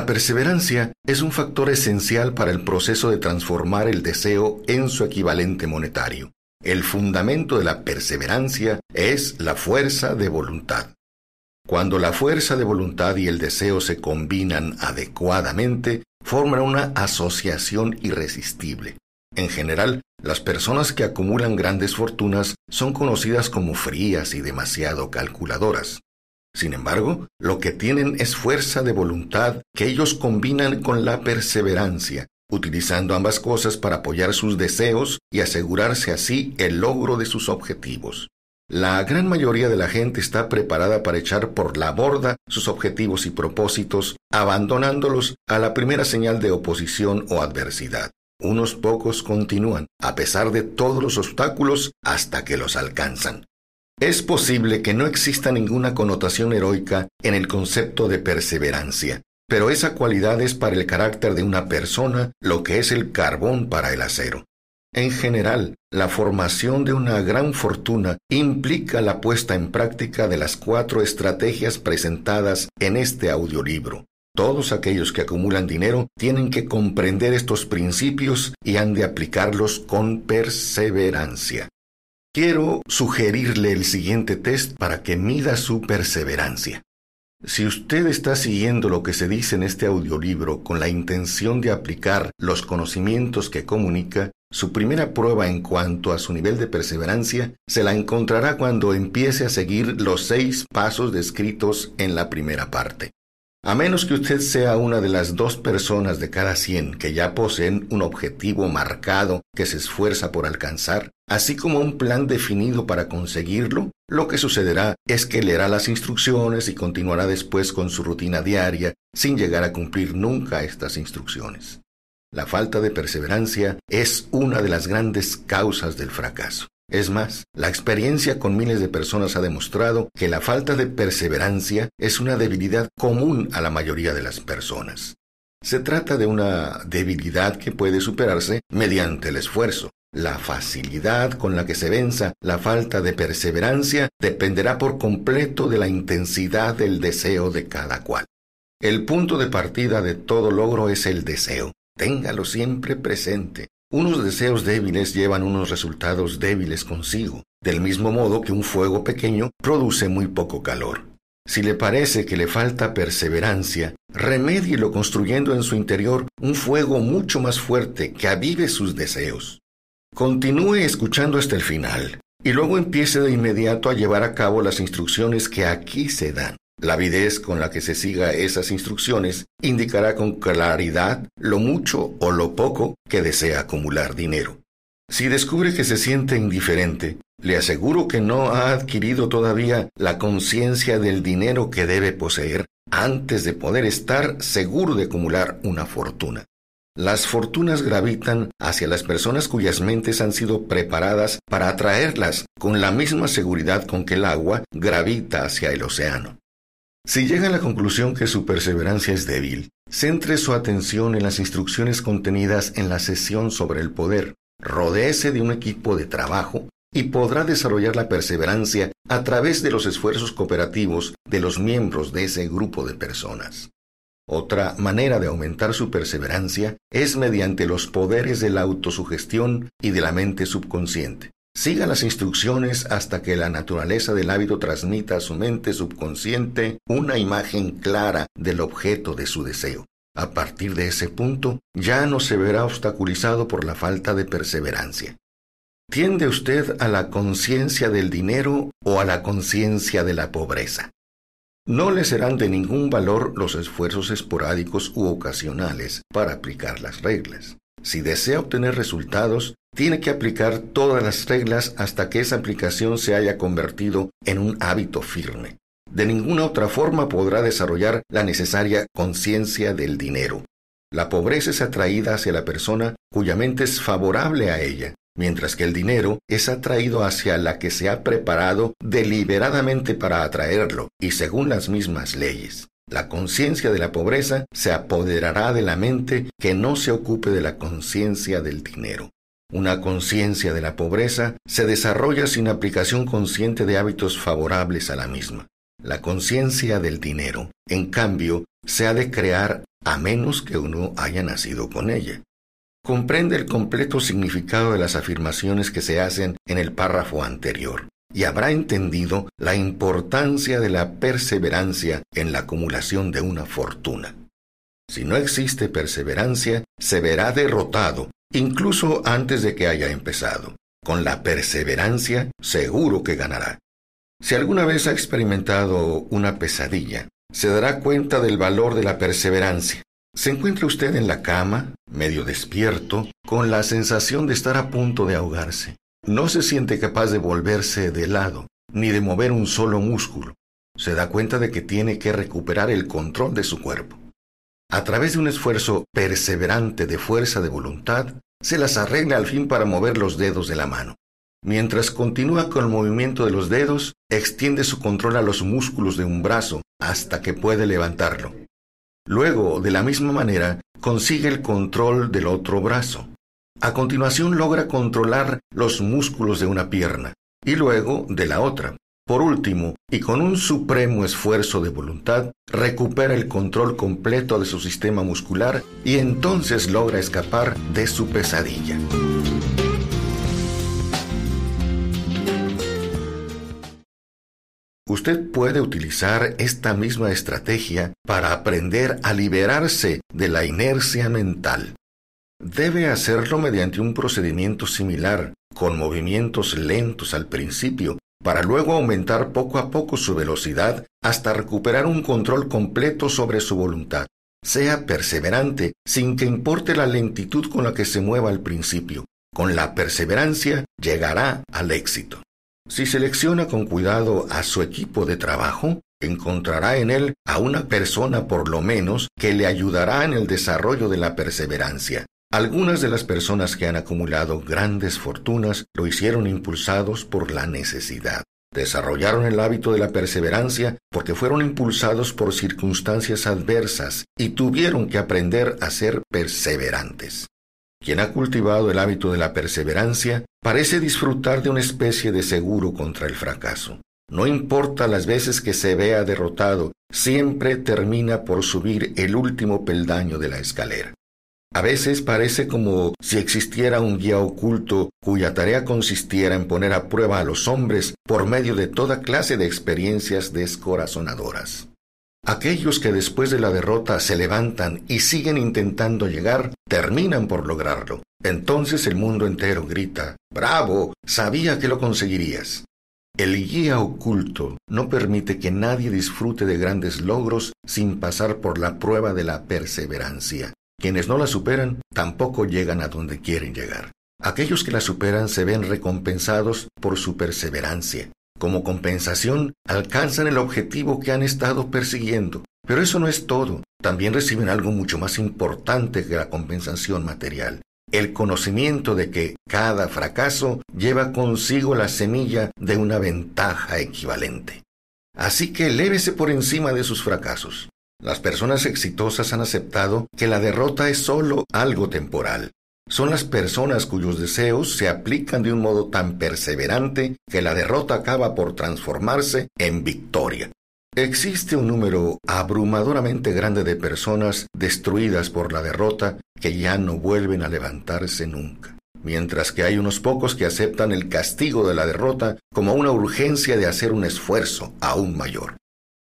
La perseverancia es un factor esencial para el proceso de transformar el deseo en su equivalente monetario. El fundamento de la perseverancia es la fuerza de voluntad. Cuando la fuerza de voluntad y el deseo se combinan adecuadamente, forman una asociación irresistible. En general, las personas que acumulan grandes fortunas son conocidas como frías y demasiado calculadoras. Sin embargo, lo que tienen es fuerza de voluntad que ellos combinan con la perseverancia, utilizando ambas cosas para apoyar sus deseos y asegurarse así el logro de sus objetivos. La gran mayoría de la gente está preparada para echar por la borda sus objetivos y propósitos, abandonándolos a la primera señal de oposición o adversidad. Unos pocos continúan, a pesar de todos los obstáculos, hasta que los alcanzan. Es posible que no exista ninguna connotación heroica en el concepto de perseverancia, pero esa cualidad es para el carácter de una persona lo que es el carbón para el acero. En general, la formación de una gran fortuna implica la puesta en práctica de las cuatro estrategias presentadas en este audiolibro. Todos aquellos que acumulan dinero tienen que comprender estos principios y han de aplicarlos con perseverancia. Quiero sugerirle el siguiente test para que mida su perseverancia. Si usted está siguiendo lo que se dice en este audiolibro con la intención de aplicar los conocimientos que comunica, su primera prueba en cuanto a su nivel de perseverancia se la encontrará cuando empiece a seguir los seis pasos descritos en la primera parte. A menos que usted sea una de las dos personas de cada cien que ya poseen un objetivo marcado que se esfuerza por alcanzar, así como un plan definido para conseguirlo, lo que sucederá es que leerá las instrucciones y continuará después con su rutina diaria sin llegar a cumplir nunca estas instrucciones. La falta de perseverancia es una de las grandes causas del fracaso. Es más, la experiencia con miles de personas ha demostrado que la falta de perseverancia es una debilidad común a la mayoría de las personas. Se trata de una debilidad que puede superarse mediante el esfuerzo. La facilidad con la que se venza la falta de perseverancia dependerá por completo de la intensidad del deseo de cada cual. El punto de partida de todo logro es el deseo. Téngalo siempre presente. Unos deseos débiles llevan unos resultados débiles consigo, del mismo modo que un fuego pequeño produce muy poco calor. Si le parece que le falta perseverancia, remédielo construyendo en su interior un fuego mucho más fuerte que avive sus deseos. Continúe escuchando hasta el final y luego empiece de inmediato a llevar a cabo las instrucciones que aquí se dan. La avidez con la que se siga esas instrucciones indicará con claridad lo mucho o lo poco que desea acumular dinero. Si descubre que se siente indiferente, le aseguro que no ha adquirido todavía la conciencia del dinero que debe poseer antes de poder estar seguro de acumular una fortuna. Las fortunas gravitan hacia las personas cuyas mentes han sido preparadas para atraerlas con la misma seguridad con que el agua gravita hacia el océano. Si llega a la conclusión que su perseverancia es débil, centre su atención en las instrucciones contenidas en la sesión sobre el poder, rodéese de un equipo de trabajo y podrá desarrollar la perseverancia a través de los esfuerzos cooperativos de los miembros de ese grupo de personas. Otra manera de aumentar su perseverancia es mediante los poderes de la autosugestión y de la mente subconsciente. Siga las instrucciones hasta que la naturaleza del hábito transmita a su mente subconsciente una imagen clara del objeto de su deseo. A partir de ese punto, ya no se verá obstaculizado por la falta de perseverancia. ¿Tiende usted a la conciencia del dinero o a la conciencia de la pobreza? No le serán de ningún valor los esfuerzos esporádicos u ocasionales para aplicar las reglas. Si desea obtener resultados, tiene que aplicar todas las reglas hasta que esa aplicación se haya convertido en un hábito firme. De ninguna otra forma podrá desarrollar la necesaria conciencia del dinero. La pobreza es atraída hacia la persona cuya mente es favorable a ella, mientras que el dinero es atraído hacia la que se ha preparado deliberadamente para atraerlo, y según las mismas leyes. La conciencia de la pobreza se apoderará de la mente que no se ocupe de la conciencia del dinero. Una conciencia de la pobreza se desarrolla sin aplicación consciente de hábitos favorables a la misma. La conciencia del dinero, en cambio, se ha de crear a menos que uno haya nacido con ella. Comprende el completo significado de las afirmaciones que se hacen en el párrafo anterior y habrá entendido la importancia de la perseverancia en la acumulación de una fortuna. Si no existe perseverancia, se verá derrotado, incluso antes de que haya empezado. Con la perseverancia, seguro que ganará. Si alguna vez ha experimentado una pesadilla, se dará cuenta del valor de la perseverancia. Se encuentra usted en la cama, medio despierto, con la sensación de estar a punto de ahogarse. No se siente capaz de volverse de lado, ni de mover un solo músculo. Se da cuenta de que tiene que recuperar el control de su cuerpo. A través de un esfuerzo perseverante de fuerza de voluntad, se las arregla al fin para mover los dedos de la mano. Mientras continúa con el movimiento de los dedos, extiende su control a los músculos de un brazo hasta que puede levantarlo. Luego, de la misma manera, consigue el control del otro brazo. A continuación logra controlar los músculos de una pierna y luego de la otra. Por último, y con un supremo esfuerzo de voluntad, recupera el control completo de su sistema muscular y entonces logra escapar de su pesadilla. Usted puede utilizar esta misma estrategia para aprender a liberarse de la inercia mental. Debe hacerlo mediante un procedimiento similar, con movimientos lentos al principio, para luego aumentar poco a poco su velocidad hasta recuperar un control completo sobre su voluntad. Sea perseverante sin que importe la lentitud con la que se mueva al principio. Con la perseverancia llegará al éxito. Si selecciona con cuidado a su equipo de trabajo, encontrará en él a una persona por lo menos que le ayudará en el desarrollo de la perseverancia. Algunas de las personas que han acumulado grandes fortunas lo hicieron impulsados por la necesidad. Desarrollaron el hábito de la perseverancia porque fueron impulsados por circunstancias adversas y tuvieron que aprender a ser perseverantes. Quien ha cultivado el hábito de la perseverancia parece disfrutar de una especie de seguro contra el fracaso. No importa las veces que se vea derrotado, siempre termina por subir el último peldaño de la escalera. A veces parece como si existiera un guía oculto cuya tarea consistiera en poner a prueba a los hombres por medio de toda clase de experiencias descorazonadoras. Aquellos que después de la derrota se levantan y siguen intentando llegar, terminan por lograrlo. Entonces el mundo entero grita, ¡Bravo! Sabía que lo conseguirías. El guía oculto no permite que nadie disfrute de grandes logros sin pasar por la prueba de la perseverancia. Quienes no la superan tampoco llegan a donde quieren llegar. Aquellos que la superan se ven recompensados por su perseverancia. Como compensación, alcanzan el objetivo que han estado persiguiendo. Pero eso no es todo. También reciben algo mucho más importante que la compensación material. El conocimiento de que cada fracaso lleva consigo la semilla de una ventaja equivalente. Así que lévese por encima de sus fracasos. Las personas exitosas han aceptado que la derrota es solo algo temporal. Son las personas cuyos deseos se aplican de un modo tan perseverante que la derrota acaba por transformarse en victoria. Existe un número abrumadoramente grande de personas destruidas por la derrota que ya no vuelven a levantarse nunca, mientras que hay unos pocos que aceptan el castigo de la derrota como una urgencia de hacer un esfuerzo aún mayor.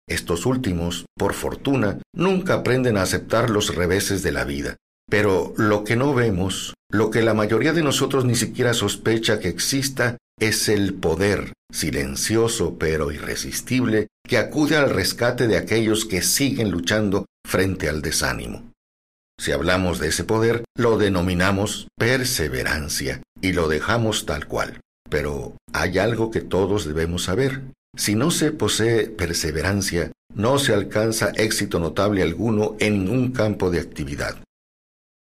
Estos últimos, por fortuna, nunca aprenden a aceptar los reveses de la vida. Pero lo que no vemos, lo que la mayoría de nosotros ni siquiera sospecha que exista, es el poder, silencioso pero irresistible, que acude al rescate de aquellos que siguen luchando frente al desánimo. Si hablamos de ese poder, lo denominamos perseverancia y lo dejamos tal cual. Pero hay algo que todos debemos saber. Si no se posee perseverancia, no se alcanza éxito notable alguno en ningún campo de actividad.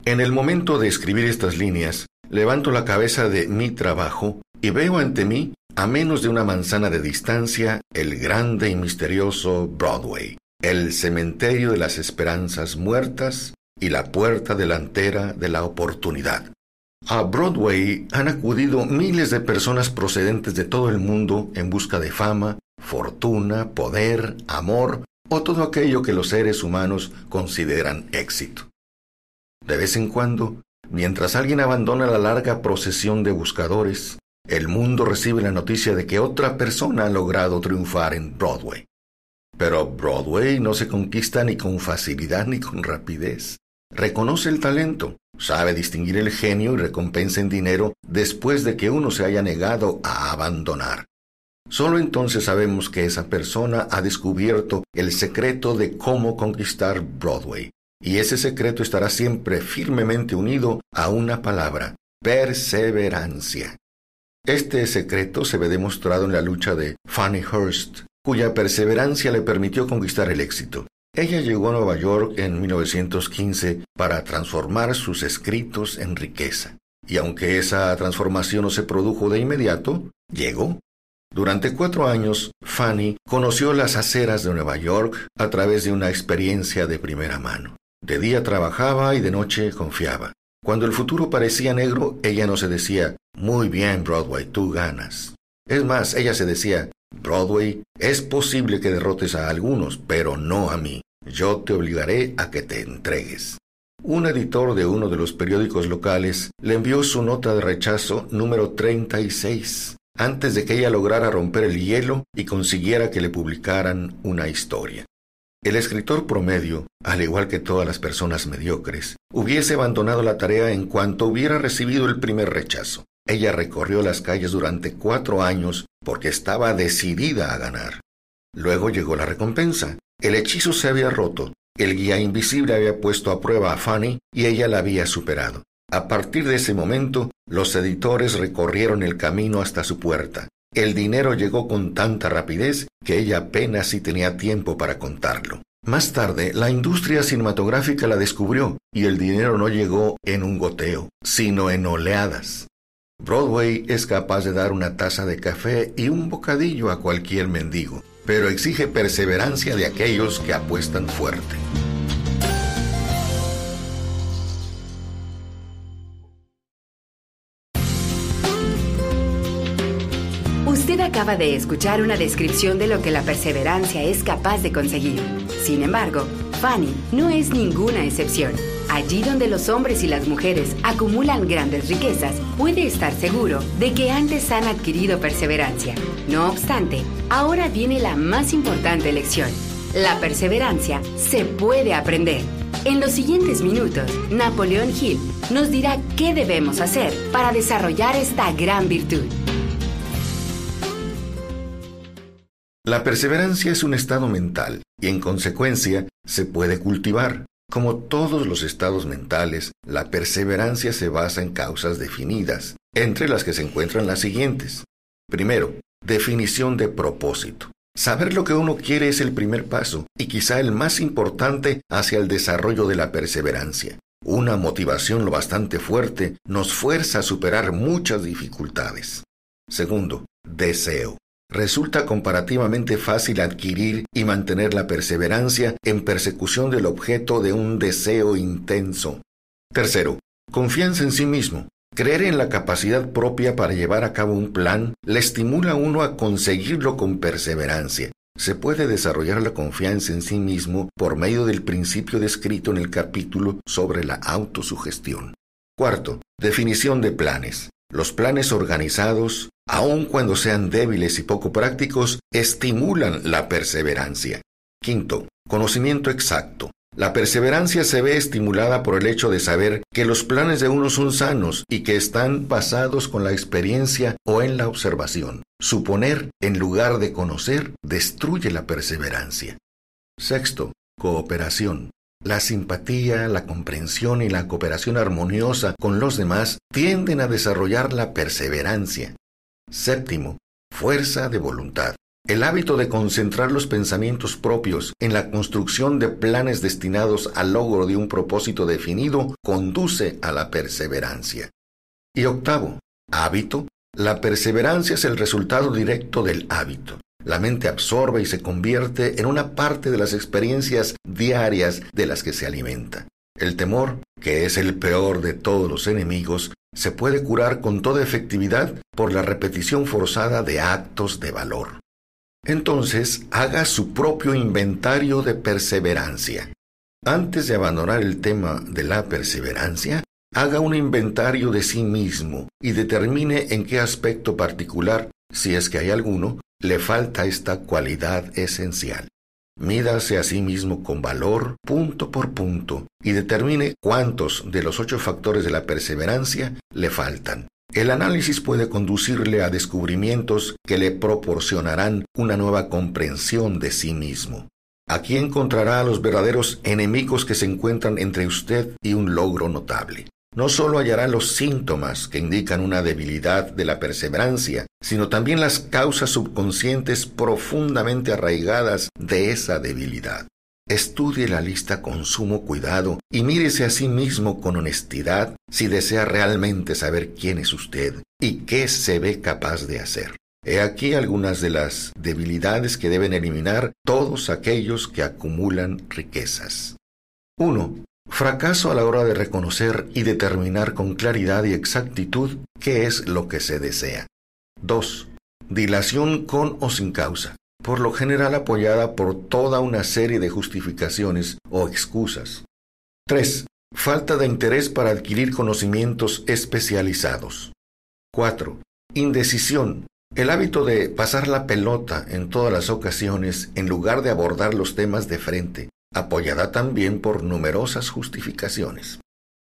En el momento de escribir estas líneas, levanto la cabeza de mi trabajo y veo ante mí, a menos de una manzana de distancia, el grande y misterioso Broadway, el cementerio de las esperanzas muertas y la puerta delantera de la oportunidad. A Broadway han acudido miles de personas procedentes de todo el mundo en busca de fama, fortuna, poder, amor o todo aquello que los seres humanos consideran éxito. De vez en cuando, mientras alguien abandona la larga procesión de buscadores, el mundo recibe la noticia de que otra persona ha logrado triunfar en Broadway. Pero Broadway no se conquista ni con facilidad ni con rapidez. Reconoce el talento, sabe distinguir el genio y recompensa en dinero después de que uno se haya negado a abandonar. Solo entonces sabemos que esa persona ha descubierto el secreto de cómo conquistar Broadway. Y ese secreto estará siempre firmemente unido a una palabra, perseverancia. Este secreto se ve demostrado en la lucha de Fanny Hurst, cuya perseverancia le permitió conquistar el éxito. Ella llegó a Nueva York en 1915 para transformar sus escritos en riqueza. Y aunque esa transformación no se produjo de inmediato, llegó. Durante cuatro años, Fanny conoció las aceras de Nueva York a través de una experiencia de primera mano. De día trabajaba y de noche confiaba. Cuando el futuro parecía negro, ella no se decía, muy bien, Broadway, tú ganas. Es más, ella se decía, Broadway, es posible que derrotes a algunos, pero no a mí. Yo te obligaré a que te entregues. Un editor de uno de los periódicos locales le envió su nota de rechazo número 36 antes de que ella lograra romper el hielo y consiguiera que le publicaran una historia. El escritor promedio, al igual que todas las personas mediocres, hubiese abandonado la tarea en cuanto hubiera recibido el primer rechazo. Ella recorrió las calles durante cuatro años porque estaba decidida a ganar. Luego llegó la recompensa. El hechizo se había roto. El guía invisible había puesto a prueba a Fanny y ella la había superado. A partir de ese momento, los editores recorrieron el camino hasta su puerta. El dinero llegó con tanta rapidez que ella apenas si tenía tiempo para contarlo. Más tarde, la industria cinematográfica la descubrió y el dinero no llegó en un goteo, sino en oleadas. Broadway es capaz de dar una taza de café y un bocadillo a cualquier mendigo, pero exige perseverancia de aquellos que apuestan fuerte. Usted acaba de escuchar una descripción de lo que la perseverancia es capaz de conseguir. Sin embargo, Fanny no es ninguna excepción. Allí donde los hombres y las mujeres acumulan grandes riquezas, puede estar seguro de que antes han adquirido perseverancia. No obstante, ahora viene la más importante lección. La perseverancia se puede aprender. En los siguientes minutos, Napoleón Hill nos dirá qué debemos hacer para desarrollar esta gran virtud. La perseverancia es un estado mental y en consecuencia se puede cultivar. Como todos los estados mentales, la perseverancia se basa en causas definidas, entre las que se encuentran las siguientes. Primero, definición de propósito. Saber lo que uno quiere es el primer paso y quizá el más importante hacia el desarrollo de la perseverancia. Una motivación lo bastante fuerte nos fuerza a superar muchas dificultades. Segundo, deseo. Resulta comparativamente fácil adquirir y mantener la perseverancia en persecución del objeto de un deseo intenso. Tercero, confianza en sí mismo. Creer en la capacidad propia para llevar a cabo un plan le estimula a uno a conseguirlo con perseverancia. Se puede desarrollar la confianza en sí mismo por medio del principio descrito en el capítulo sobre la autosugestión. Cuarto, definición de planes. Los planes organizados, aun cuando sean débiles y poco prácticos, estimulan la perseverancia. Quinto, conocimiento exacto. La perseverancia se ve estimulada por el hecho de saber que los planes de uno son sanos y que están basados con la experiencia o en la observación. Suponer en lugar de conocer destruye la perseverancia. Sexto, cooperación. La simpatía, la comprensión y la cooperación armoniosa con los demás tienden a desarrollar la perseverancia. Séptimo, fuerza de voluntad. El hábito de concentrar los pensamientos propios en la construcción de planes destinados al logro de un propósito definido conduce a la perseverancia. Y octavo, hábito. La perseverancia es el resultado directo del hábito. La mente absorbe y se convierte en una parte de las experiencias diarias de las que se alimenta. El temor, que es el peor de todos los enemigos, se puede curar con toda efectividad por la repetición forzada de actos de valor. Entonces, haga su propio inventario de perseverancia. Antes de abandonar el tema de la perseverancia, haga un inventario de sí mismo y determine en qué aspecto particular, si es que hay alguno, le falta esta cualidad esencial. Mídase a sí mismo con valor punto por punto y determine cuántos de los ocho factores de la perseverancia le faltan. El análisis puede conducirle a descubrimientos que le proporcionarán una nueva comprensión de sí mismo. Aquí encontrará a los verdaderos enemigos que se encuentran entre usted y un logro notable. No solo hallará los síntomas que indican una debilidad de la perseverancia, sino también las causas subconscientes profundamente arraigadas de esa debilidad. Estudie la lista con sumo cuidado y mírese a sí mismo con honestidad si desea realmente saber quién es usted y qué se ve capaz de hacer. He aquí algunas de las debilidades que deben eliminar todos aquellos que acumulan riquezas. 1. Fracaso a la hora de reconocer y determinar con claridad y exactitud qué es lo que se desea. 2. Dilación con o sin causa por lo general apoyada por toda una serie de justificaciones o excusas. 3. Falta de interés para adquirir conocimientos especializados. 4. Indecisión. El hábito de pasar la pelota en todas las ocasiones en lugar de abordar los temas de frente, apoyada también por numerosas justificaciones.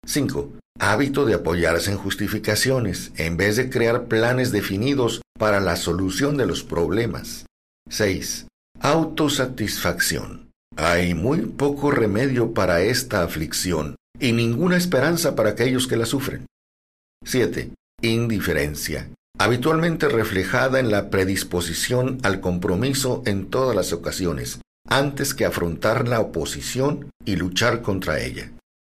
5. Hábito de apoyarse en justificaciones en vez de crear planes definidos para la solución de los problemas. 6. Autosatisfacción. Hay muy poco remedio para esta aflicción y ninguna esperanza para aquellos que la sufren. 7. Indiferencia. Habitualmente reflejada en la predisposición al compromiso en todas las ocasiones, antes que afrontar la oposición y luchar contra ella.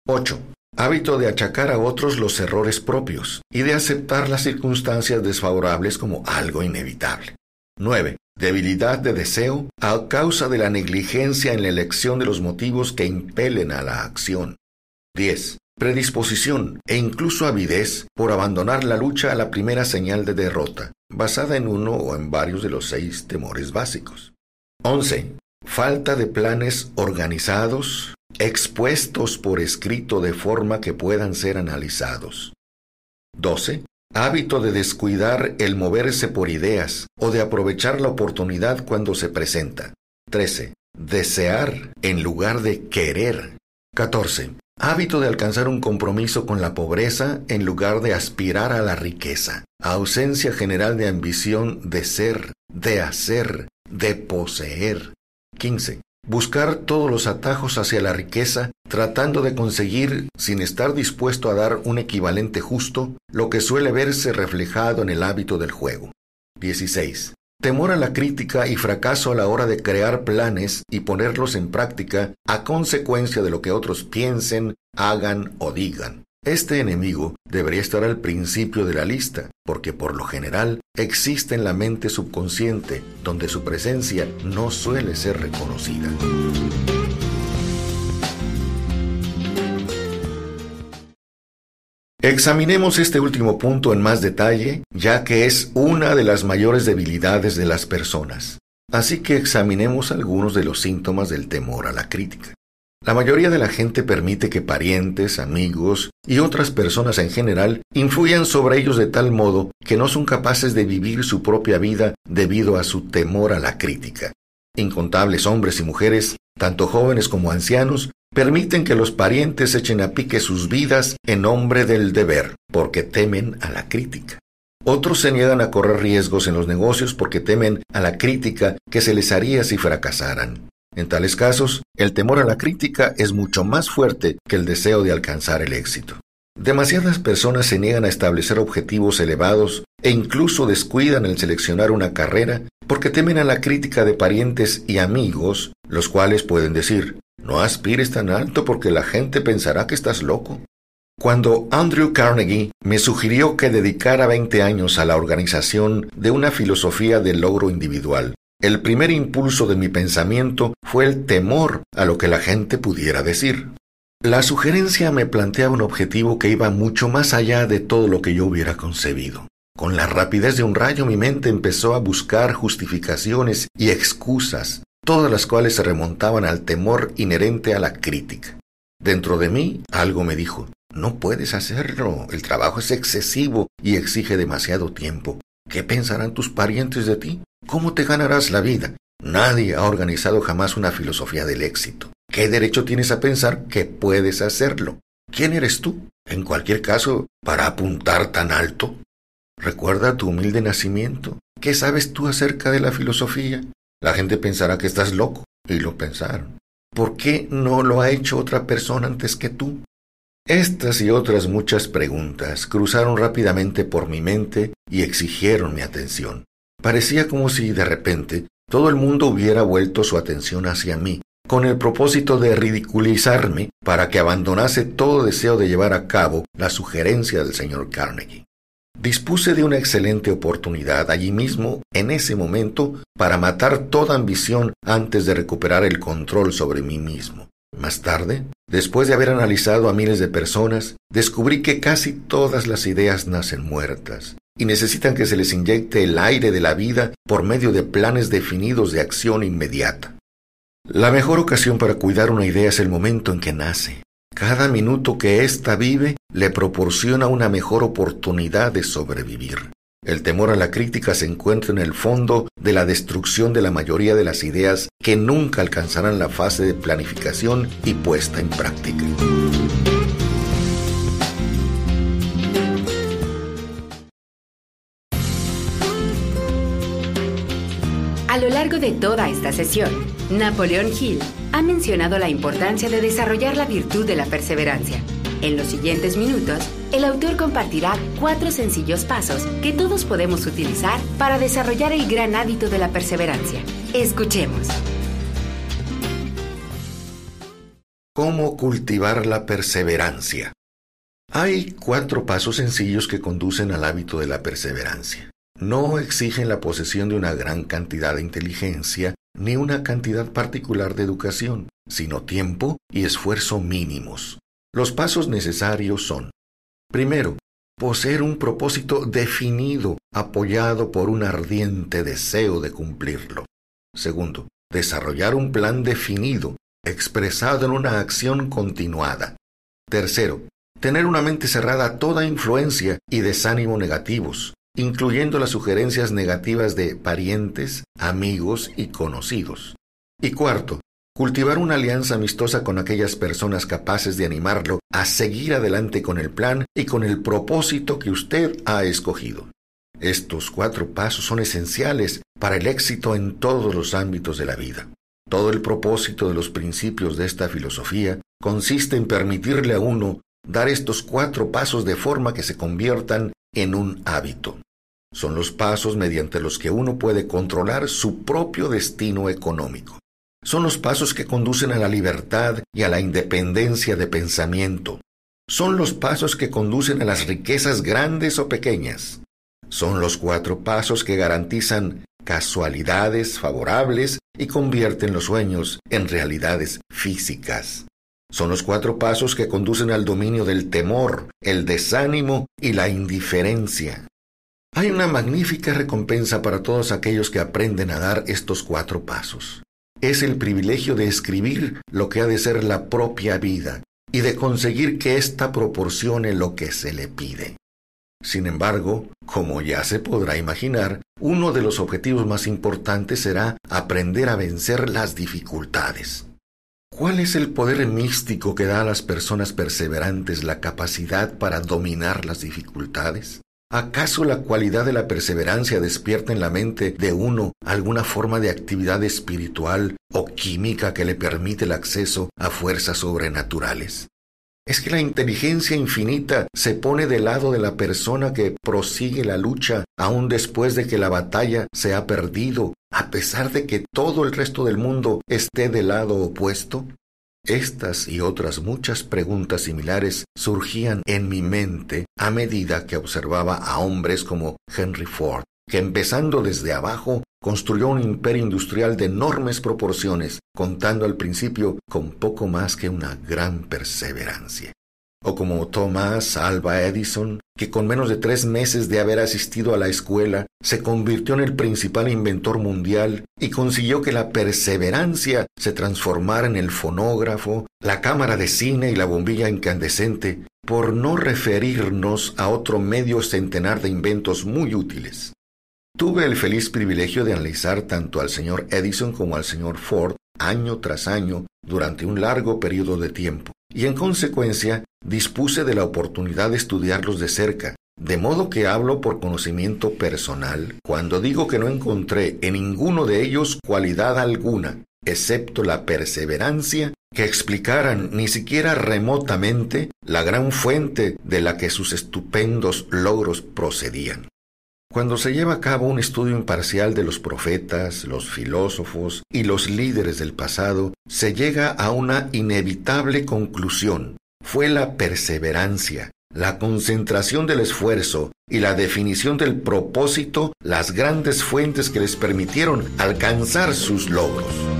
8. Hábito de achacar a otros los errores propios y de aceptar las circunstancias desfavorables como algo inevitable. 9 debilidad de deseo a causa de la negligencia en la elección de los motivos que impelen a la acción. 10. Predisposición e incluso avidez por abandonar la lucha a la primera señal de derrota, basada en uno o en varios de los seis temores básicos. 11. Falta de planes organizados, expuestos por escrito de forma que puedan ser analizados. 12 hábito de descuidar el moverse por ideas o de aprovechar la oportunidad cuando se presenta. 13. Desear en lugar de querer. 14. Hábito de alcanzar un compromiso con la pobreza en lugar de aspirar a la riqueza. Ausencia general de ambición de ser, de hacer, de poseer. 15. Buscar todos los atajos hacia la riqueza, tratando de conseguir, sin estar dispuesto a dar un equivalente justo, lo que suele verse reflejado en el hábito del juego. 16. Temor a la crítica y fracaso a la hora de crear planes y ponerlos en práctica a consecuencia de lo que otros piensen, hagan o digan. Este enemigo debería estar al principio de la lista, porque por lo general existe en la mente subconsciente, donde su presencia no suele ser reconocida. Examinemos este último punto en más detalle, ya que es una de las mayores debilidades de las personas. Así que examinemos algunos de los síntomas del temor a la crítica. La mayoría de la gente permite que parientes, amigos y otras personas en general influyan sobre ellos de tal modo que no son capaces de vivir su propia vida debido a su temor a la crítica. Incontables hombres y mujeres, tanto jóvenes como ancianos, permiten que los parientes echen a pique sus vidas en nombre del deber, porque temen a la crítica. Otros se niegan a correr riesgos en los negocios porque temen a la crítica que se les haría si fracasaran. En tales casos, el temor a la crítica es mucho más fuerte que el deseo de alcanzar el éxito. Demasiadas personas se niegan a establecer objetivos elevados e incluso descuidan el seleccionar una carrera porque temen a la crítica de parientes y amigos, los cuales pueden decir, no aspires tan alto porque la gente pensará que estás loco. Cuando Andrew Carnegie me sugirió que dedicara 20 años a la organización de una filosofía del logro individual, el primer impulso de mi pensamiento fue el temor a lo que la gente pudiera decir. La sugerencia me plantea un objetivo que iba mucho más allá de todo lo que yo hubiera concebido. Con la rapidez de un rayo mi mente empezó a buscar justificaciones y excusas, todas las cuales se remontaban al temor inherente a la crítica. Dentro de mí algo me dijo, no puedes hacerlo, el trabajo es excesivo y exige demasiado tiempo. ¿Qué pensarán tus parientes de ti? ¿Cómo te ganarás la vida? Nadie ha organizado jamás una filosofía del éxito. ¿Qué derecho tienes a pensar que puedes hacerlo? ¿Quién eres tú, en cualquier caso, para apuntar tan alto? Recuerda tu humilde nacimiento. ¿Qué sabes tú acerca de la filosofía? La gente pensará que estás loco, y lo pensaron. ¿Por qué no lo ha hecho otra persona antes que tú? Estas y otras muchas preguntas cruzaron rápidamente por mi mente y exigieron mi atención. Parecía como si de repente todo el mundo hubiera vuelto su atención hacia mí, con el propósito de ridiculizarme para que abandonase todo deseo de llevar a cabo la sugerencia del señor Carnegie. Dispuse de una excelente oportunidad allí mismo, en ese momento, para matar toda ambición antes de recuperar el control sobre mí mismo. Más tarde, después de haber analizado a miles de personas, descubrí que casi todas las ideas nacen muertas y necesitan que se les inyecte el aire de la vida por medio de planes definidos de acción inmediata. La mejor ocasión para cuidar una idea es el momento en que nace. Cada minuto que ésta vive le proporciona una mejor oportunidad de sobrevivir. El temor a la crítica se encuentra en el fondo de la destrucción de la mayoría de las ideas que nunca alcanzarán la fase de planificación y puesta en práctica. A lo largo de toda esta sesión, Napoleón Hill ha mencionado la importancia de desarrollar la virtud de la perseverancia. En los siguientes minutos, el autor compartirá cuatro sencillos pasos que todos podemos utilizar para desarrollar el gran hábito de la perseverancia. Escuchemos. ¿Cómo cultivar la perseverancia? Hay cuatro pasos sencillos que conducen al hábito de la perseverancia no exigen la posesión de una gran cantidad de inteligencia ni una cantidad particular de educación, sino tiempo y esfuerzo mínimos. Los pasos necesarios son, primero, poseer un propósito definido, apoyado por un ardiente deseo de cumplirlo. Segundo, desarrollar un plan definido, expresado en una acción continuada. Tercero, tener una mente cerrada a toda influencia y desánimo negativos, incluyendo las sugerencias negativas de parientes, amigos y conocidos. Y cuarto, cultivar una alianza amistosa con aquellas personas capaces de animarlo a seguir adelante con el plan y con el propósito que usted ha escogido. Estos cuatro pasos son esenciales para el éxito en todos los ámbitos de la vida. Todo el propósito de los principios de esta filosofía consiste en permitirle a uno dar estos cuatro pasos de forma que se conviertan en un hábito. Son los pasos mediante los que uno puede controlar su propio destino económico. Son los pasos que conducen a la libertad y a la independencia de pensamiento. Son los pasos que conducen a las riquezas grandes o pequeñas. Son los cuatro pasos que garantizan casualidades favorables y convierten los sueños en realidades físicas. Son los cuatro pasos que conducen al dominio del temor, el desánimo y la indiferencia. Hay una magnífica recompensa para todos aquellos que aprenden a dar estos cuatro pasos. Es el privilegio de escribir lo que ha de ser la propia vida y de conseguir que ésta proporcione lo que se le pide. Sin embargo, como ya se podrá imaginar, uno de los objetivos más importantes será aprender a vencer las dificultades. ¿Cuál es el poder místico que da a las personas perseverantes la capacidad para dominar las dificultades? ¿Acaso la cualidad de la perseverancia despierta en la mente de uno alguna forma de actividad espiritual o química que le permite el acceso a fuerzas sobrenaturales? Es que la inteligencia infinita se pone del lado de la persona que prosigue la lucha aún después de que la batalla se ha perdido, a pesar de que todo el resto del mundo esté del lado opuesto. Estas y otras muchas preguntas similares surgían en mi mente a medida que observaba a hombres como Henry Ford, que empezando desde abajo construyó un imperio industrial de enormes proporciones, contando al principio con poco más que una gran perseverancia. O como Thomas Alva Edison, que con menos de tres meses de haber asistido a la escuela se convirtió en el principal inventor mundial y consiguió que la perseverancia se transformara en el fonógrafo, la cámara de cine y la bombilla incandescente, por no referirnos a otro medio centenar de inventos muy útiles. Tuve el feliz privilegio de analizar tanto al señor Edison como al señor Ford año tras año durante un largo periodo de tiempo, y en consecuencia dispuse de la oportunidad de estudiarlos de cerca, de modo que hablo por conocimiento personal cuando digo que no encontré en ninguno de ellos cualidad alguna, excepto la perseverancia, que explicaran ni siquiera remotamente la gran fuente de la que sus estupendos logros procedían. Cuando se lleva a cabo un estudio imparcial de los profetas, los filósofos y los líderes del pasado, se llega a una inevitable conclusión. Fue la perseverancia, la concentración del esfuerzo y la definición del propósito las grandes fuentes que les permitieron alcanzar sus logros.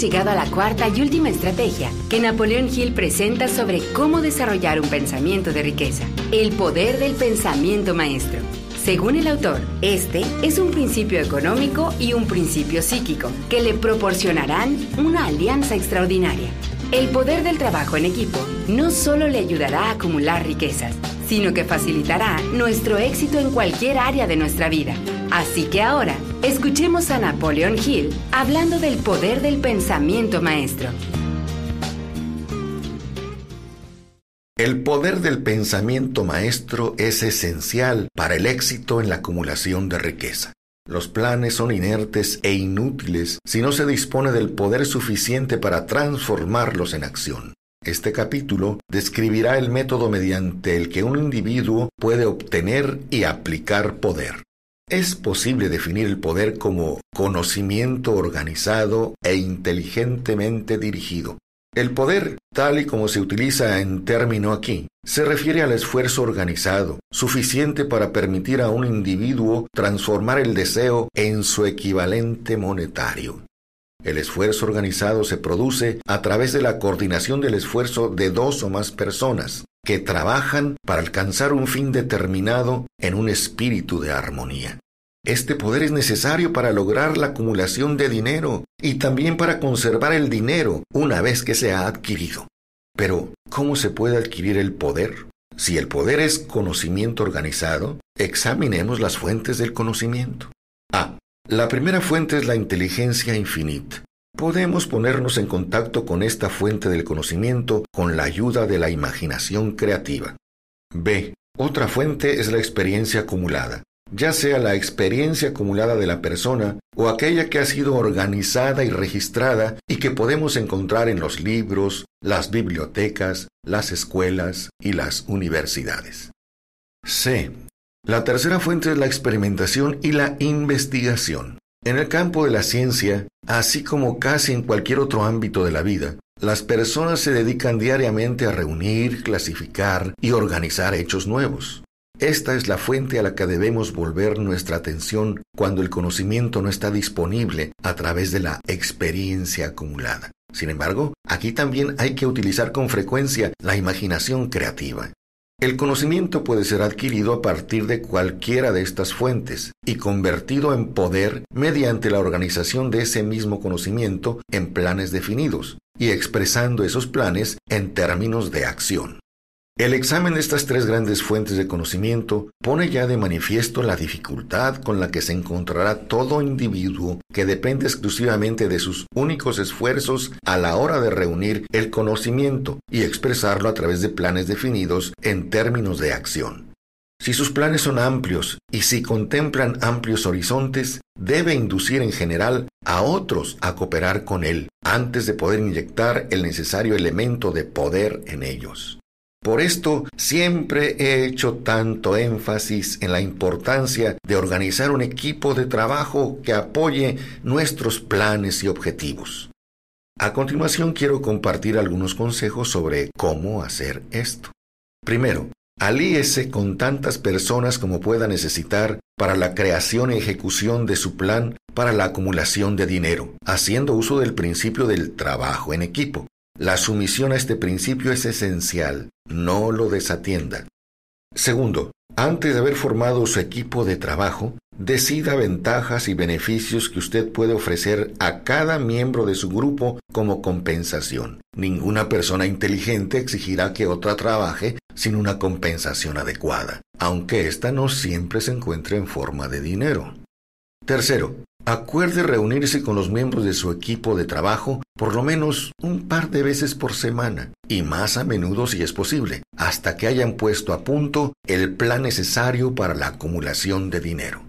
Llegado a la cuarta y última estrategia que Napoleón Hill presenta sobre cómo desarrollar un pensamiento de riqueza, el poder del pensamiento maestro. Según el autor, este es un principio económico y un principio psíquico que le proporcionarán una alianza extraordinaria. El poder del trabajo en equipo no solo le ayudará a acumular riquezas, sino que facilitará nuestro éxito en cualquier área de nuestra vida. Así que ahora, escuchemos a Napoleon Hill hablando del poder del pensamiento maestro. El poder del pensamiento maestro es esencial para el éxito en la acumulación de riqueza. Los planes son inertes e inútiles si no se dispone del poder suficiente para transformarlos en acción. Este capítulo describirá el método mediante el que un individuo puede obtener y aplicar poder. Es posible definir el poder como conocimiento organizado e inteligentemente dirigido, el poder, tal y como se utiliza en término aquí, se refiere al esfuerzo organizado, suficiente para permitir a un individuo transformar el deseo en su equivalente monetario. El esfuerzo organizado se produce a través de la coordinación del esfuerzo de dos o más personas que trabajan para alcanzar un fin determinado en un espíritu de armonía. Este poder es necesario para lograr la acumulación de dinero y también para conservar el dinero una vez que se ha adquirido. Pero, ¿cómo se puede adquirir el poder? Si el poder es conocimiento organizado, examinemos las fuentes del conocimiento. A. La primera fuente es la inteligencia infinita. Podemos ponernos en contacto con esta fuente del conocimiento con la ayuda de la imaginación creativa. B. Otra fuente es la experiencia acumulada ya sea la experiencia acumulada de la persona o aquella que ha sido organizada y registrada y que podemos encontrar en los libros, las bibliotecas, las escuelas y las universidades. C. La tercera fuente es la experimentación y la investigación. En el campo de la ciencia, así como casi en cualquier otro ámbito de la vida, las personas se dedican diariamente a reunir, clasificar y organizar hechos nuevos. Esta es la fuente a la que debemos volver nuestra atención cuando el conocimiento no está disponible a través de la experiencia acumulada. Sin embargo, aquí también hay que utilizar con frecuencia la imaginación creativa. El conocimiento puede ser adquirido a partir de cualquiera de estas fuentes y convertido en poder mediante la organización de ese mismo conocimiento en planes definidos y expresando esos planes en términos de acción. El examen de estas tres grandes fuentes de conocimiento pone ya de manifiesto la dificultad con la que se encontrará todo individuo que depende exclusivamente de sus únicos esfuerzos a la hora de reunir el conocimiento y expresarlo a través de planes definidos en términos de acción. Si sus planes son amplios y si contemplan amplios horizontes, debe inducir en general a otros a cooperar con él antes de poder inyectar el necesario elemento de poder en ellos. Por esto siempre he hecho tanto énfasis en la importancia de organizar un equipo de trabajo que apoye nuestros planes y objetivos. A continuación quiero compartir algunos consejos sobre cómo hacer esto. Primero, Alíese con tantas personas como pueda necesitar para la creación y ejecución de su plan para la acumulación de dinero, haciendo uso del principio del trabajo en equipo. La sumisión a este principio es esencial, no lo desatienda. Segundo, antes de haber formado su equipo de trabajo, decida ventajas y beneficios que usted puede ofrecer a cada miembro de su grupo como compensación. Ninguna persona inteligente exigirá que otra trabaje sin una compensación adecuada, aunque ésta no siempre se encuentre en forma de dinero. Tercero, acuerde reunirse con los miembros de su equipo de trabajo por lo menos un par de veces por semana, y más a menudo si es posible, hasta que hayan puesto a punto el plan necesario para la acumulación de dinero.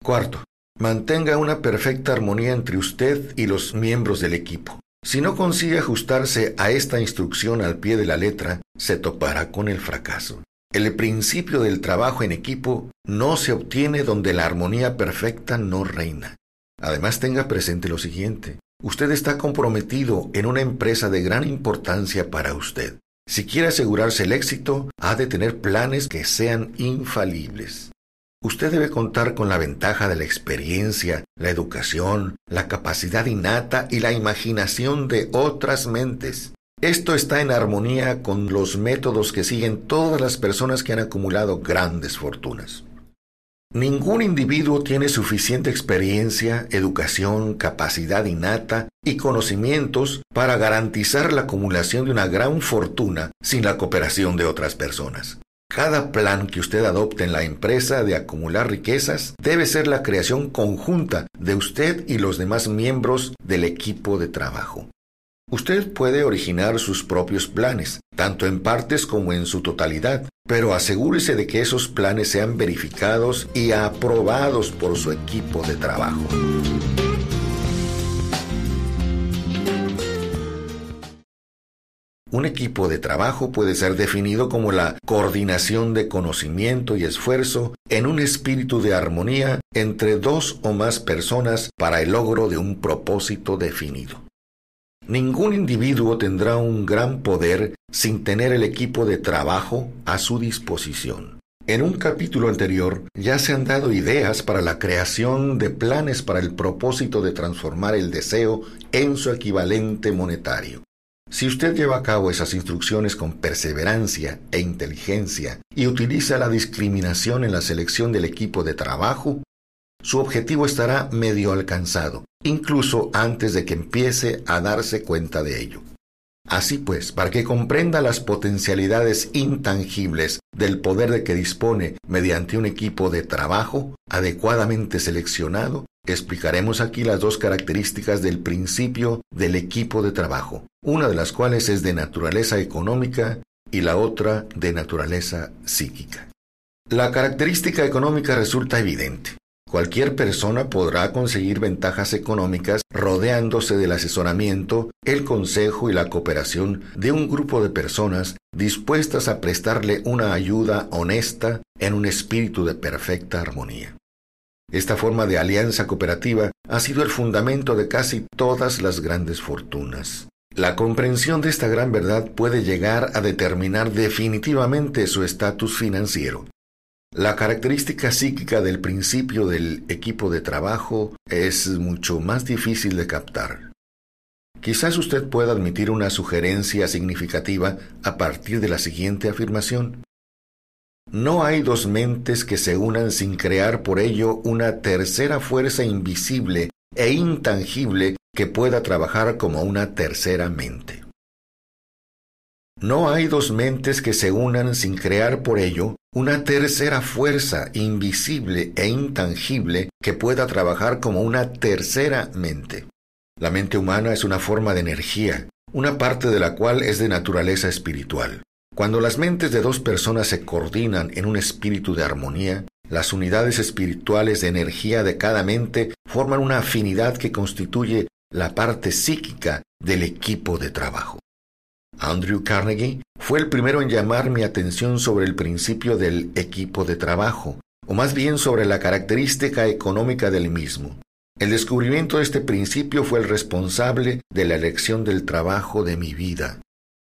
Cuarto, mantenga una perfecta armonía entre usted y los miembros del equipo. Si no consigue ajustarse a esta instrucción al pie de la letra, se topará con el fracaso. El principio del trabajo en equipo no se obtiene donde la armonía perfecta no reina. Además tenga presente lo siguiente. Usted está comprometido en una empresa de gran importancia para usted. Si quiere asegurarse el éxito, ha de tener planes que sean infalibles. Usted debe contar con la ventaja de la experiencia, la educación, la capacidad innata y la imaginación de otras mentes. Esto está en armonía con los métodos que siguen todas las personas que han acumulado grandes fortunas. Ningún individuo tiene suficiente experiencia, educación, capacidad innata y conocimientos para garantizar la acumulación de una gran fortuna sin la cooperación de otras personas. Cada plan que usted adopte en la empresa de acumular riquezas debe ser la creación conjunta de usted y los demás miembros del equipo de trabajo. Usted puede originar sus propios planes, tanto en partes como en su totalidad, pero asegúrese de que esos planes sean verificados y aprobados por su equipo de trabajo. Un equipo de trabajo puede ser definido como la coordinación de conocimiento y esfuerzo en un espíritu de armonía entre dos o más personas para el logro de un propósito definido. Ningún individuo tendrá un gran poder sin tener el equipo de trabajo a su disposición. En un capítulo anterior ya se han dado ideas para la creación de planes para el propósito de transformar el deseo en su equivalente monetario. Si usted lleva a cabo esas instrucciones con perseverancia e inteligencia y utiliza la discriminación en la selección del equipo de trabajo, su objetivo estará medio alcanzado, incluso antes de que empiece a darse cuenta de ello. Así pues, para que comprenda las potencialidades intangibles del poder de que dispone mediante un equipo de trabajo adecuadamente seleccionado, explicaremos aquí las dos características del principio del equipo de trabajo, una de las cuales es de naturaleza económica y la otra de naturaleza psíquica. La característica económica resulta evidente. Cualquier persona podrá conseguir ventajas económicas rodeándose del asesoramiento, el consejo y la cooperación de un grupo de personas dispuestas a prestarle una ayuda honesta en un espíritu de perfecta armonía. Esta forma de alianza cooperativa ha sido el fundamento de casi todas las grandes fortunas. La comprensión de esta gran verdad puede llegar a determinar definitivamente su estatus financiero. La característica psíquica del principio del equipo de trabajo es mucho más difícil de captar. Quizás usted pueda admitir una sugerencia significativa a partir de la siguiente afirmación. No hay dos mentes que se unan sin crear por ello una tercera fuerza invisible e intangible que pueda trabajar como una tercera mente. No hay dos mentes que se unan sin crear por ello una tercera fuerza invisible e intangible que pueda trabajar como una tercera mente. La mente humana es una forma de energía, una parte de la cual es de naturaleza espiritual. Cuando las mentes de dos personas se coordinan en un espíritu de armonía, las unidades espirituales de energía de cada mente forman una afinidad que constituye la parte psíquica del equipo de trabajo. Andrew Carnegie fue el primero en llamar mi atención sobre el principio del equipo de trabajo, o más bien sobre la característica económica del mismo. El descubrimiento de este principio fue el responsable de la elección del trabajo de mi vida.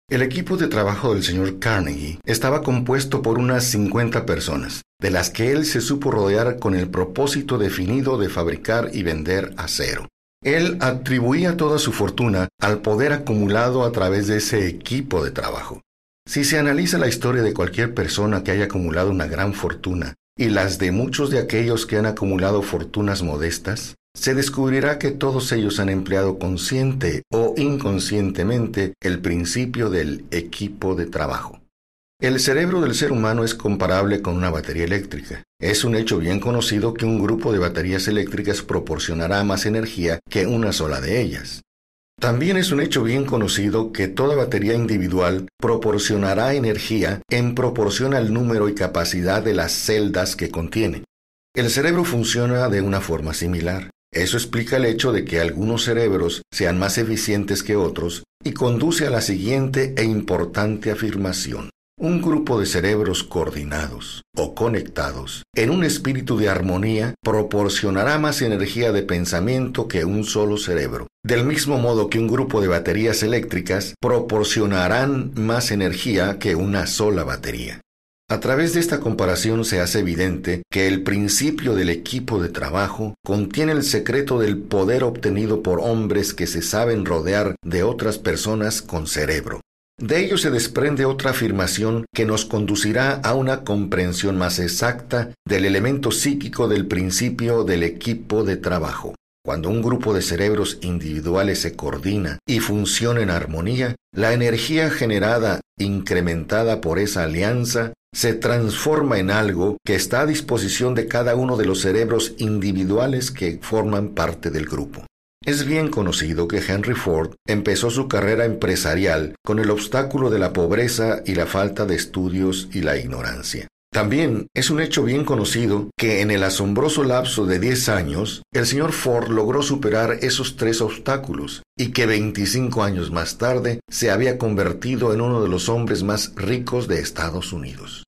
El equipo de trabajo del señor Carnegie estaba compuesto por unas 50 personas, de las que él se supo rodear con el propósito definido de fabricar y vender acero. Él atribuía toda su fortuna al poder acumulado a través de ese equipo de trabajo. Si se analiza la historia de cualquier persona que haya acumulado una gran fortuna y las de muchos de aquellos que han acumulado fortunas modestas, se descubrirá que todos ellos han empleado consciente o inconscientemente el principio del equipo de trabajo. El cerebro del ser humano es comparable con una batería eléctrica. Es un hecho bien conocido que un grupo de baterías eléctricas proporcionará más energía que una sola de ellas. También es un hecho bien conocido que toda batería individual proporcionará energía en proporción al número y capacidad de las celdas que contiene. El cerebro funciona de una forma similar. Eso explica el hecho de que algunos cerebros sean más eficientes que otros y conduce a la siguiente e importante afirmación. Un grupo de cerebros coordinados o conectados en un espíritu de armonía proporcionará más energía de pensamiento que un solo cerebro. Del mismo modo que un grupo de baterías eléctricas proporcionarán más energía que una sola batería. A través de esta comparación se hace evidente que el principio del equipo de trabajo contiene el secreto del poder obtenido por hombres que se saben rodear de otras personas con cerebro. De ello se desprende otra afirmación que nos conducirá a una comprensión más exacta del elemento psíquico del principio del equipo de trabajo. Cuando un grupo de cerebros individuales se coordina y funciona en armonía, la energía generada, incrementada por esa alianza, se transforma en algo que está a disposición de cada uno de los cerebros individuales que forman parte del grupo. Es bien conocido que Henry Ford empezó su carrera empresarial con el obstáculo de la pobreza y la falta de estudios y la ignorancia. También es un hecho bien conocido que en el asombroso lapso de 10 años, el señor Ford logró superar esos tres obstáculos y que 25 años más tarde se había convertido en uno de los hombres más ricos de Estados Unidos.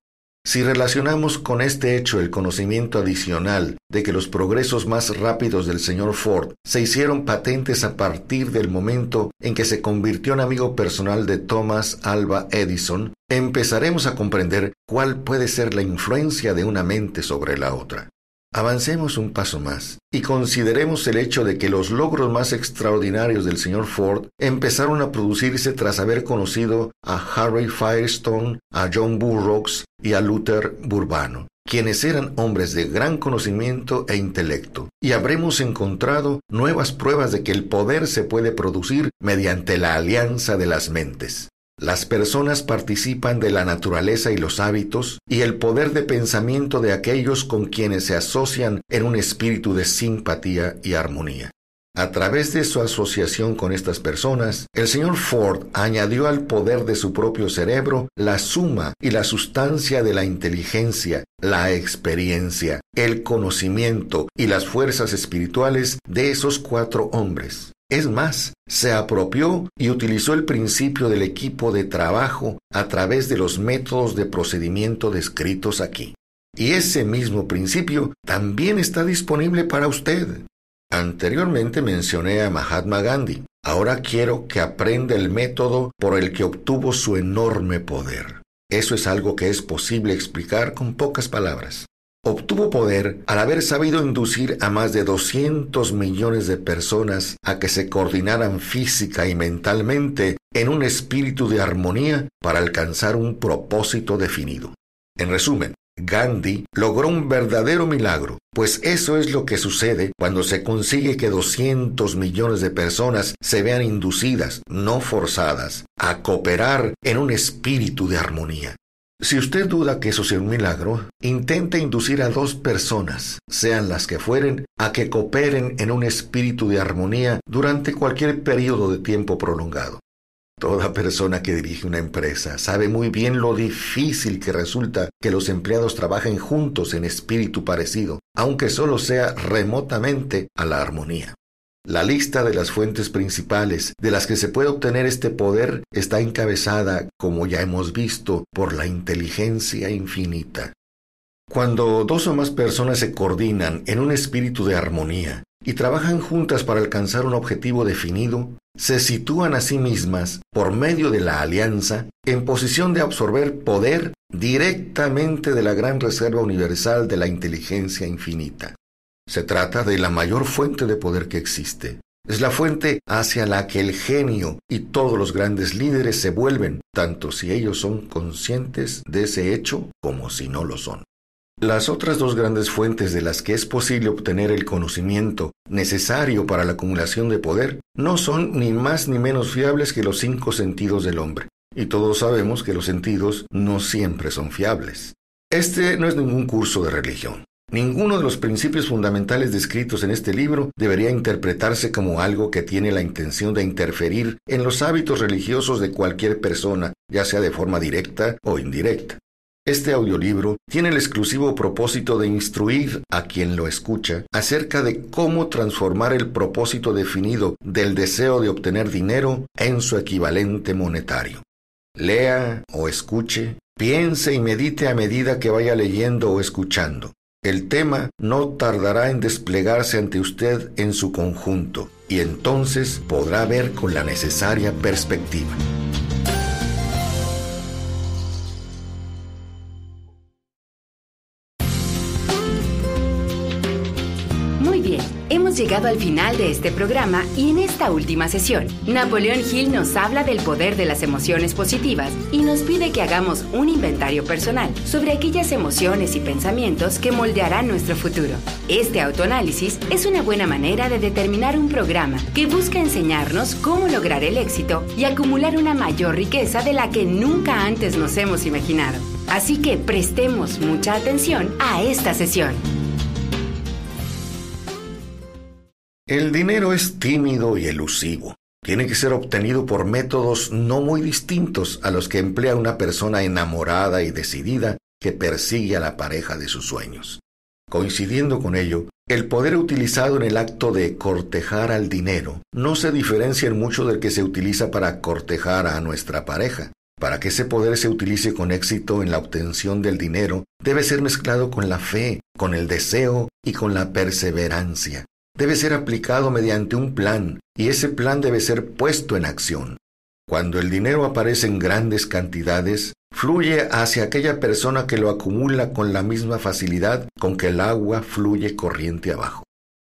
Si relacionamos con este hecho el conocimiento adicional de que los progresos más rápidos del señor Ford se hicieron patentes a partir del momento en que se convirtió en amigo personal de Thomas Alva Edison, empezaremos a comprender cuál puede ser la influencia de una mente sobre la otra. Avancemos un paso más y consideremos el hecho de que los logros más extraordinarios del señor Ford empezaron a producirse tras haber conocido a Harry Firestone, a John Burroughs y a Luther Burbano, quienes eran hombres de gran conocimiento e intelecto, y habremos encontrado nuevas pruebas de que el poder se puede producir mediante la alianza de las mentes. Las personas participan de la naturaleza y los hábitos y el poder de pensamiento de aquellos con quienes se asocian en un espíritu de simpatía y armonía. A través de su asociación con estas personas, el señor Ford añadió al poder de su propio cerebro la suma y la sustancia de la inteligencia, la experiencia, el conocimiento y las fuerzas espirituales de esos cuatro hombres. Es más, se apropió y utilizó el principio del equipo de trabajo a través de los métodos de procedimiento descritos aquí. Y ese mismo principio también está disponible para usted. Anteriormente mencioné a Mahatma Gandhi. Ahora quiero que aprenda el método por el que obtuvo su enorme poder. Eso es algo que es posible explicar con pocas palabras obtuvo poder al haber sabido inducir a más de 200 millones de personas a que se coordinaran física y mentalmente en un espíritu de armonía para alcanzar un propósito definido. En resumen, Gandhi logró un verdadero milagro, pues eso es lo que sucede cuando se consigue que 200 millones de personas se vean inducidas, no forzadas, a cooperar en un espíritu de armonía. Si usted duda que eso sea un milagro, intente inducir a dos personas, sean las que fueren, a que cooperen en un espíritu de armonía durante cualquier periodo de tiempo prolongado. Toda persona que dirige una empresa sabe muy bien lo difícil que resulta que los empleados trabajen juntos en espíritu parecido, aunque solo sea remotamente a la armonía. La lista de las fuentes principales de las que se puede obtener este poder está encabezada, como ya hemos visto, por la inteligencia infinita. Cuando dos o más personas se coordinan en un espíritu de armonía, y trabajan juntas para alcanzar un objetivo definido, se sitúan a sí mismas, por medio de la alianza, en posición de absorber poder directamente de la gran reserva universal de la inteligencia infinita. Se trata de la mayor fuente de poder que existe. Es la fuente hacia la que el genio y todos los grandes líderes se vuelven, tanto si ellos son conscientes de ese hecho como si no lo son. Las otras dos grandes fuentes de las que es posible obtener el conocimiento necesario para la acumulación de poder no son ni más ni menos fiables que los cinco sentidos del hombre. Y todos sabemos que los sentidos no siempre son fiables. Este no es ningún curso de religión. Ninguno de los principios fundamentales descritos en este libro debería interpretarse como algo que tiene la intención de interferir en los hábitos religiosos de cualquier persona, ya sea de forma directa o indirecta. Este audiolibro tiene el exclusivo propósito de instruir a quien lo escucha acerca de cómo transformar el propósito definido del deseo de obtener dinero en su equivalente monetario. Lea o escuche, piense y medite a medida que vaya leyendo o escuchando. El tema no tardará en desplegarse ante usted en su conjunto y entonces podrá ver con la necesaria perspectiva. Llegado al final de este programa y en esta última sesión, Napoleón Hill nos habla del poder de las emociones positivas y nos pide que hagamos un inventario personal sobre aquellas emociones y pensamientos que moldearán nuestro futuro. Este autoanálisis es una buena manera de determinar un programa que busca enseñarnos cómo lograr el éxito y acumular una mayor riqueza de la que nunca antes nos hemos imaginado. Así que prestemos mucha atención a esta sesión. El dinero es tímido y elusivo. Tiene que ser obtenido por métodos no muy distintos a los que emplea una persona enamorada y decidida que persigue a la pareja de sus sueños. Coincidiendo con ello, el poder utilizado en el acto de cortejar al dinero no se diferencia en mucho del que se utiliza para cortejar a nuestra pareja. Para que ese poder se utilice con éxito en la obtención del dinero, debe ser mezclado con la fe, con el deseo y con la perseverancia debe ser aplicado mediante un plan y ese plan debe ser puesto en acción. Cuando el dinero aparece en grandes cantidades, fluye hacia aquella persona que lo acumula con la misma facilidad con que el agua fluye corriente abajo.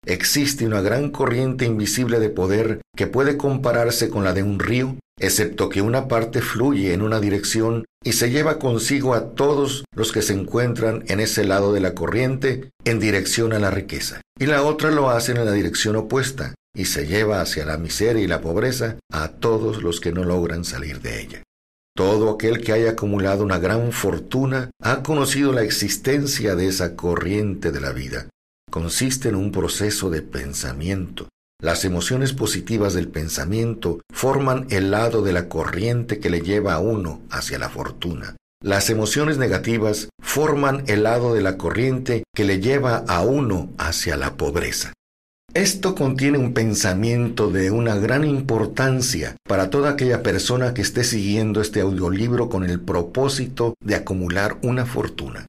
Existe una gran corriente invisible de poder que puede compararse con la de un río, excepto que una parte fluye en una dirección y se lleva consigo a todos los que se encuentran en ese lado de la corriente en dirección a la riqueza, y la otra lo hace en la dirección opuesta y se lleva hacia la miseria y la pobreza a todos los que no logran salir de ella. Todo aquel que haya acumulado una gran fortuna ha conocido la existencia de esa corriente de la vida consiste en un proceso de pensamiento. Las emociones positivas del pensamiento forman el lado de la corriente que le lleva a uno hacia la fortuna. Las emociones negativas forman el lado de la corriente que le lleva a uno hacia la pobreza. Esto contiene un pensamiento de una gran importancia para toda aquella persona que esté siguiendo este audiolibro con el propósito de acumular una fortuna.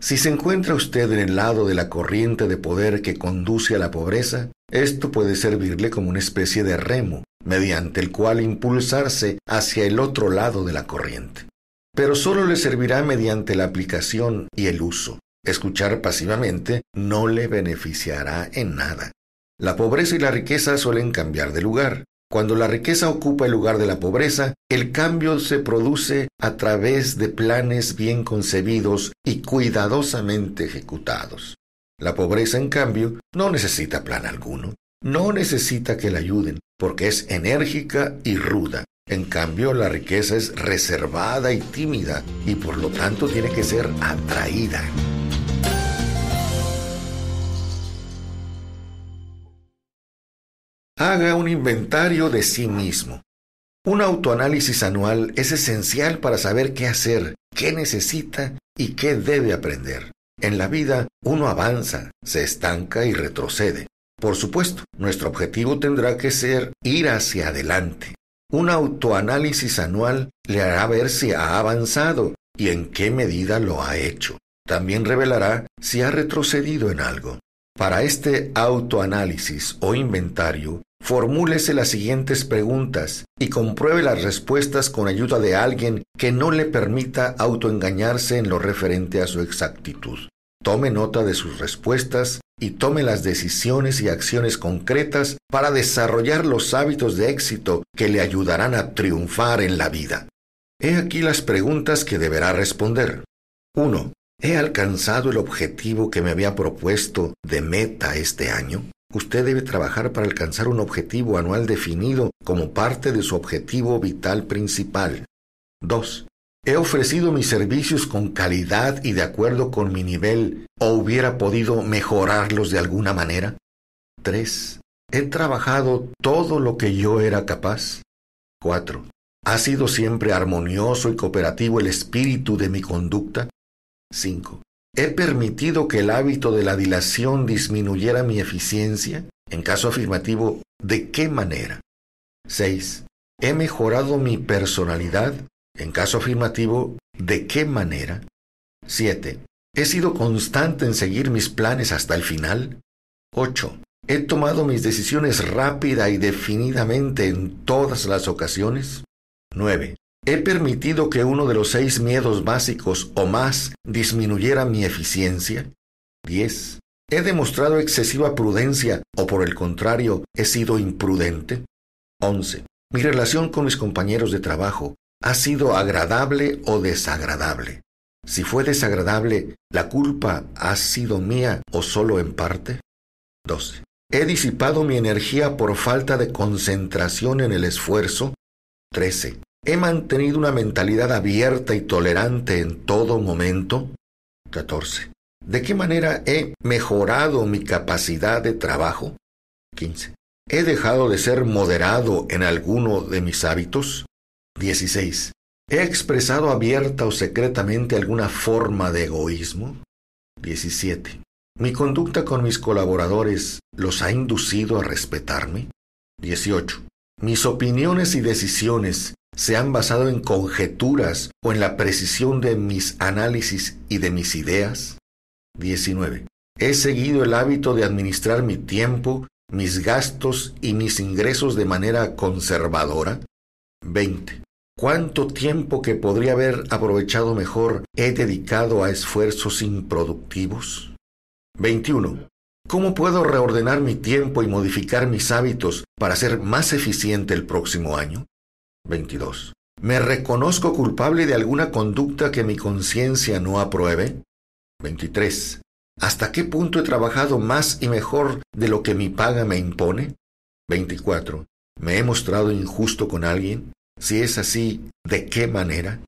Si se encuentra usted en el lado de la corriente de poder que conduce a la pobreza, esto puede servirle como una especie de remo, mediante el cual impulsarse hacia el otro lado de la corriente. Pero solo le servirá mediante la aplicación y el uso. Escuchar pasivamente no le beneficiará en nada. La pobreza y la riqueza suelen cambiar de lugar, cuando la riqueza ocupa el lugar de la pobreza, el cambio se produce a través de planes bien concebidos y cuidadosamente ejecutados. La pobreza, en cambio, no necesita plan alguno, no necesita que la ayuden, porque es enérgica y ruda. En cambio, la riqueza es reservada y tímida, y por lo tanto tiene que ser atraída. Haga un inventario de sí mismo. Un autoanálisis anual es esencial para saber qué hacer, qué necesita y qué debe aprender. En la vida uno avanza, se estanca y retrocede. Por supuesto, nuestro objetivo tendrá que ser ir hacia adelante. Un autoanálisis anual le hará ver si ha avanzado y en qué medida lo ha hecho. También revelará si ha retrocedido en algo. Para este autoanálisis o inventario, formúlese las siguientes preguntas y compruebe las respuestas con ayuda de alguien que no le permita autoengañarse en lo referente a su exactitud. Tome nota de sus respuestas y tome las decisiones y acciones concretas para desarrollar los hábitos de éxito que le ayudarán a triunfar en la vida. He aquí las preguntas que deberá responder. 1. ¿He alcanzado el objetivo que me había propuesto de meta este año? Usted debe trabajar para alcanzar un objetivo anual definido como parte de su objetivo vital principal. 2. ¿He ofrecido mis servicios con calidad y de acuerdo con mi nivel o hubiera podido mejorarlos de alguna manera? 3. ¿He trabajado todo lo que yo era capaz? 4. ¿Ha sido siempre armonioso y cooperativo el espíritu de mi conducta? 5. ¿He permitido que el hábito de la dilación disminuyera mi eficiencia? En caso afirmativo, ¿de qué manera? 6. ¿He mejorado mi personalidad? En caso afirmativo, ¿de qué manera? 7. ¿He sido constante en seguir mis planes hasta el final? 8. ¿He tomado mis decisiones rápida y definidamente en todas las ocasiones? 9. ¿He permitido que uno de los seis miedos básicos o más disminuyera mi eficiencia? 10. ¿He demostrado excesiva prudencia o por el contrario he sido imprudente? 11. Mi relación con mis compañeros de trabajo ¿Ha sido agradable o desagradable? Si fue desagradable, ¿la culpa ha sido mía o solo en parte? 12. ¿He disipado mi energía por falta de concentración en el esfuerzo? 13. ¿He mantenido una mentalidad abierta y tolerante en todo momento? 14. ¿De qué manera he mejorado mi capacidad de trabajo? 15. ¿He dejado de ser moderado en alguno de mis hábitos? 16. ¿He expresado abierta o secretamente alguna forma de egoísmo? 17. ¿Mi conducta con mis colaboradores los ha inducido a respetarme? 18. ¿Mis opiniones y decisiones se han basado en conjeturas o en la precisión de mis análisis y de mis ideas? 19. ¿He seguido el hábito de administrar mi tiempo, mis gastos y mis ingresos de manera conservadora? 20. ¿Cuánto tiempo que podría haber aprovechado mejor he dedicado a esfuerzos improductivos? 21. ¿Cómo puedo reordenar mi tiempo y modificar mis hábitos para ser más eficiente el próximo año? 22. ¿Me reconozco culpable de alguna conducta que mi conciencia no apruebe? 23. ¿Hasta qué punto he trabajado más y mejor de lo que mi paga me impone? 24. ¿Me he mostrado injusto con alguien? Si es así, ¿de qué manera?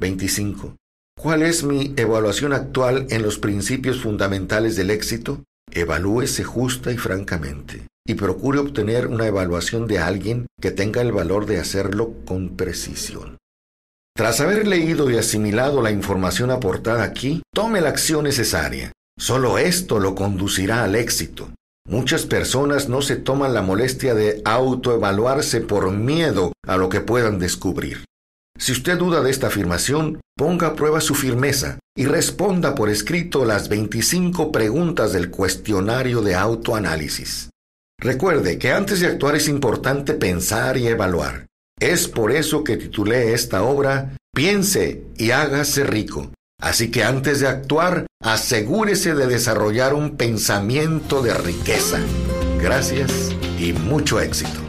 25. ¿Cuál es mi evaluación actual en los principios fundamentales del éxito? Evalúese justa y francamente y procure obtener una evaluación de alguien que tenga el valor de hacerlo con precisión. Tras haber leído y asimilado la información aportada aquí, tome la acción necesaria. Solo esto lo conducirá al éxito. Muchas personas no se toman la molestia de autoevaluarse por miedo a lo que puedan descubrir. Si usted duda de esta afirmación, ponga a prueba su firmeza y responda por escrito las 25 preguntas del cuestionario de autoanálisis. Recuerde que antes de actuar es importante pensar y evaluar. Es por eso que titulé esta obra Piense y hágase rico. Así que antes de actuar, asegúrese de desarrollar un pensamiento de riqueza. Gracias y mucho éxito.